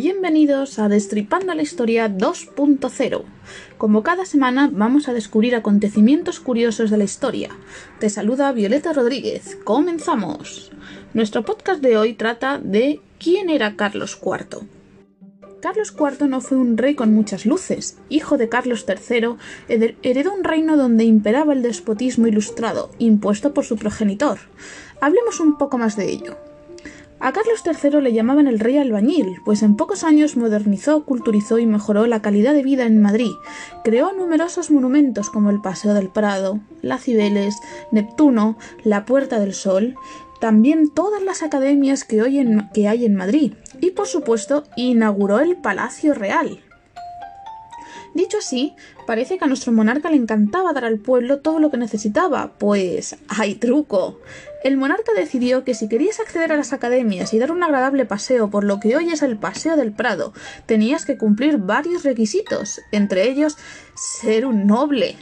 Bienvenidos a Destripando la Historia 2.0. Como cada semana vamos a descubrir acontecimientos curiosos de la historia. Te saluda Violeta Rodríguez. Comenzamos. Nuestro podcast de hoy trata de quién era Carlos IV. Carlos IV no fue un rey con muchas luces. Hijo de Carlos III, heredó un reino donde imperaba el despotismo ilustrado, impuesto por su progenitor. Hablemos un poco más de ello. A Carlos III le llamaban el rey albañil, pues en pocos años modernizó, culturizó y mejoró la calidad de vida en Madrid. Creó numerosos monumentos como el Paseo del Prado, la Cibeles, Neptuno, la Puerta del Sol, también todas las academias que, hoy que hay en Madrid y por supuesto inauguró el Palacio Real. Dicho así, parece que a nuestro monarca le encantaba dar al pueblo todo lo que necesitaba, pues hay truco. El monarca decidió que si querías acceder a las academias y dar un agradable paseo por lo que hoy es el Paseo del Prado, tenías que cumplir varios requisitos, entre ellos ser un noble.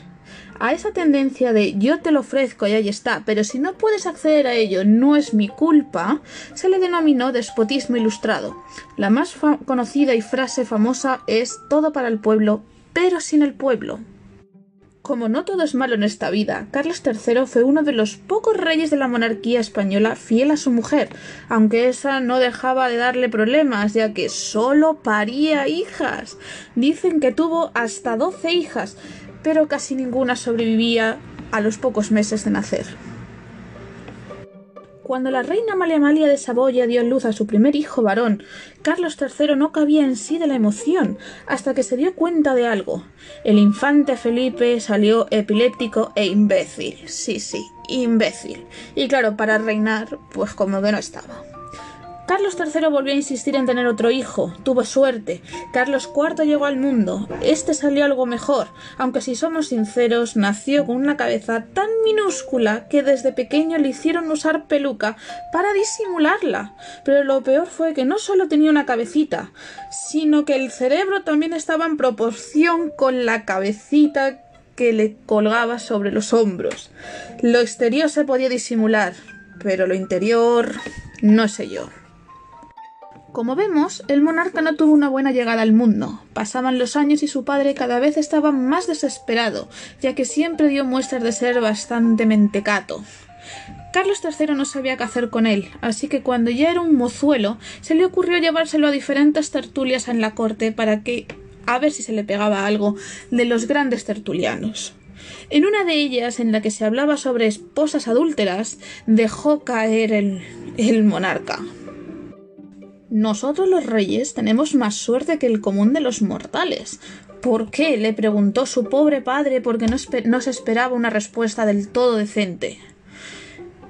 A esa tendencia de yo te lo ofrezco y ahí está, pero si no puedes acceder a ello no es mi culpa, se le denominó despotismo ilustrado. La más conocida y frase famosa es todo para el pueblo, pero sin el pueblo. Como no todo es malo en esta vida, Carlos III fue uno de los pocos reyes de la monarquía española fiel a su mujer, aunque esa no dejaba de darle problemas, ya que solo paría hijas. Dicen que tuvo hasta doce hijas, pero casi ninguna sobrevivía a los pocos meses de nacer. Cuando la reina Amalia de Saboya dio luz a su primer hijo varón, Carlos III no cabía en sí de la emoción, hasta que se dio cuenta de algo. El infante Felipe salió epiléptico e imbécil. Sí, sí, imbécil. Y claro, para reinar, pues como que no estaba. Carlos III volvió a insistir en tener otro hijo. Tuvo suerte. Carlos IV llegó al mundo. Este salió algo mejor, aunque si somos sinceros, nació con una cabeza tan minúscula que desde pequeño le hicieron usar peluca para disimularla. Pero lo peor fue que no solo tenía una cabecita, sino que el cerebro también estaba en proporción con la cabecita que le colgaba sobre los hombros. Lo exterior se podía disimular, pero lo interior no sé yo. Como vemos, el monarca no tuvo una buena llegada al mundo. Pasaban los años y su padre cada vez estaba más desesperado, ya que siempre dio muestras de ser bastante mentecato. Carlos III no sabía qué hacer con él, así que cuando ya era un mozuelo, se le ocurrió llevárselo a diferentes tertulias en la corte para que a ver si se le pegaba algo de los grandes tertulianos. En una de ellas, en la que se hablaba sobre esposas adúlteras, dejó caer el, el monarca. Nosotros los reyes tenemos más suerte que el común de los mortales. ¿Por qué? le preguntó su pobre padre porque no, se esperaba una respuesta del todo decente.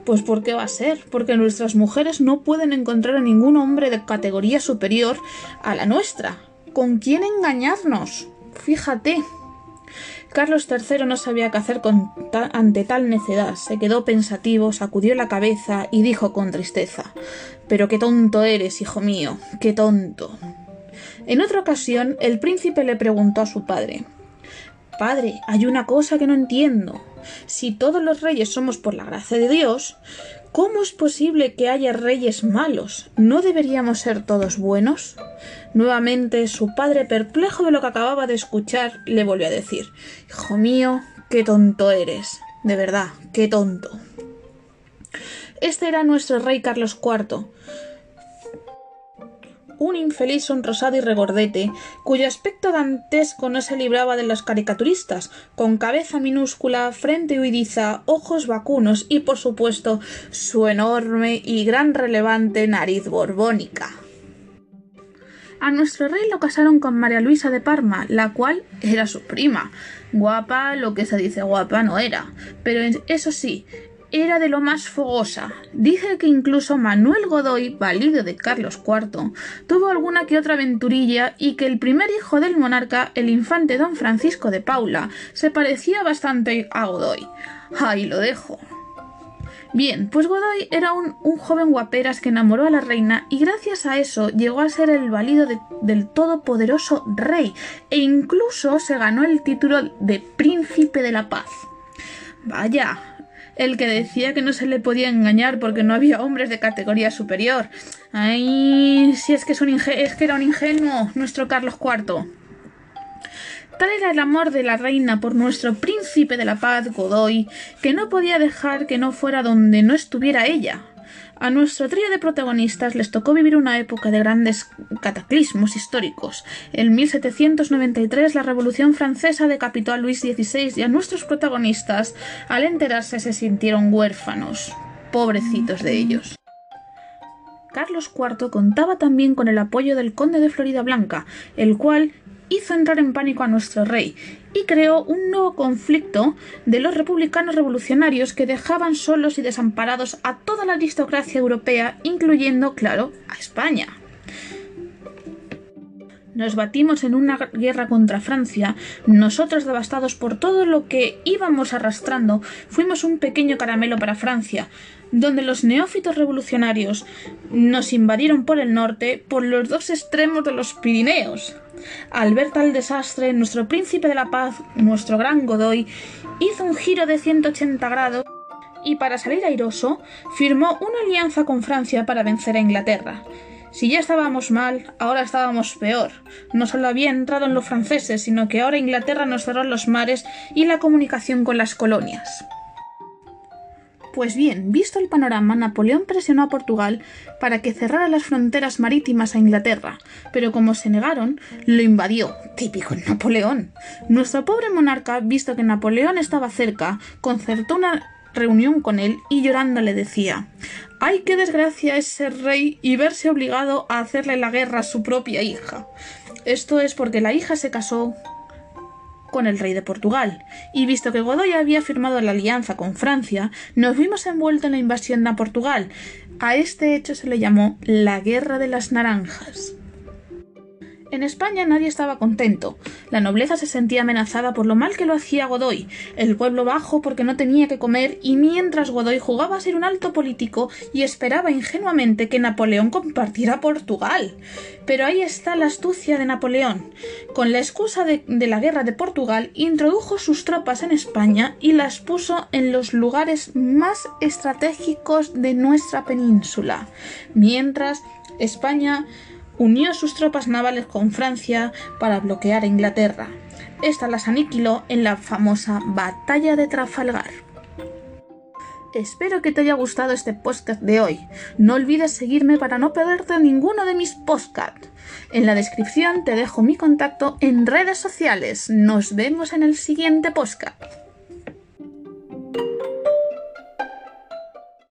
Pues ¿por qué va a ser? Porque nuestras mujeres no pueden encontrar a ningún hombre de categoría superior a la nuestra. ¿Con quién engañarnos? Fíjate. Carlos III no sabía qué hacer ante tal necedad. Se quedó pensativo, sacudió la cabeza y dijo con tristeza Pero qué tonto eres, hijo mío, qué tonto. En otra ocasión, el príncipe le preguntó a su padre Padre, hay una cosa que no entiendo. Si todos los reyes somos por la gracia de Dios, ¿Cómo es posible que haya reyes malos? ¿No deberíamos ser todos buenos? Nuevamente su padre, perplejo de lo que acababa de escuchar, le volvió a decir Hijo mío, qué tonto eres. De verdad, qué tonto. Este era nuestro rey Carlos IV, un infeliz sonrosado y regordete, cuyo aspecto dantesco no se libraba de los caricaturistas, con cabeza minúscula, frente huidiza, ojos vacunos y, por supuesto, su enorme y gran relevante nariz borbónica. A nuestro rey lo casaron con María Luisa de Parma, la cual era su prima. Guapa, lo que se dice guapa no era, pero eso sí, era de lo más fogosa. Dije que incluso Manuel Godoy, valido de Carlos IV, tuvo alguna que otra aventurilla y que el primer hijo del monarca, el infante don Francisco de Paula, se parecía bastante a Godoy. Ahí lo dejo. Bien, pues Godoy era un, joven guaperas que enamoró a la reina y gracias a eso llegó a ser el valido del todopoderoso rey e incluso se ganó el título de príncipe de la paz. Vaya, el que decía que no se le podía engañar porque no había hombres de categoría superior. Ay, si es que, es, es que era un ingenuo, nuestro Carlos IV. Tal era el amor de la reina por nuestro príncipe de la paz, Godoy, que no podía dejar que no fuera donde no estuviera ella. A nuestro trío de protagonistas les tocó vivir una época de grandes cataclismos históricos. En 1793 la Revolución Francesa decapitó a Luis XVI y a nuestros protagonistas, al enterarse, se sintieron huérfanos. Pobrecitos de ellos. Carlos IV contaba también con el apoyo del conde de Florida Blanca, el cual hizo entrar en pánico a nuestro rey y creó un nuevo conflicto de los republicanos revolucionarios que dejaban solos y desamparados a toda la aristocracia europea, incluyendo, claro, a España. Nos batimos en una guerra contra Francia, nosotros devastados por todo lo que íbamos arrastrando, fuimos un pequeño caramelo para Francia, donde los neófitos revolucionarios nos invadieron por el norte, por los dos extremos de los Pirineos. Al ver tal desastre, nuestro príncipe de la paz, nuestro gran Godoy, hizo un giro de 180 grados y para salir airoso firmó una alianza con Francia para vencer a Inglaterra. Si ya estábamos mal, ahora estábamos peor. No solo había entrado en los franceses, sino que ahora Inglaterra nos cerró los mares y la comunicación con las colonias. Pues bien, visto el panorama, Napoleón presionó a Portugal para que cerrara las fronteras marítimas a Inglaterra, pero como se negaron, lo invadió. Típico Napoleón. Nuestro pobre monarca, visto que Napoleón estaba cerca, concertó una reunión con él y llorando le decía ¡Ay, qué desgracia es ser rey y verse obligado a hacerle la guerra a su propia hija! Esto es porque la hija se casó con el rey de Portugal, y visto que Godoy había firmado la alianza con Francia, nos vimos envueltos en la invasión a Portugal. A este hecho se le llamó la Guerra de las Naranjas. En España nadie estaba contento. La nobleza se sentía amenazada por lo mal que lo hacía Godoy, el pueblo bajo porque no tenía que comer, y mientras Godoy jugaba a ser un alto político y esperaba ingenuamente que Napoleón compartiera Portugal. Pero ahí está la astucia de Napoleón. Con la excusa de, de la guerra de Portugal, introdujo sus tropas en España y las puso en los lugares más estratégicos de nuestra península. Mientras España unió sus tropas navales con Francia para bloquear a Inglaterra. Esta las aniquiló en la famosa Batalla de Trafalgar. Espero que te haya gustado este podcast de hoy. No olvides seguirme para no perderte ninguno de mis podcasts. En la descripción te dejo mi contacto en redes sociales. Nos vemos en el siguiente podcast.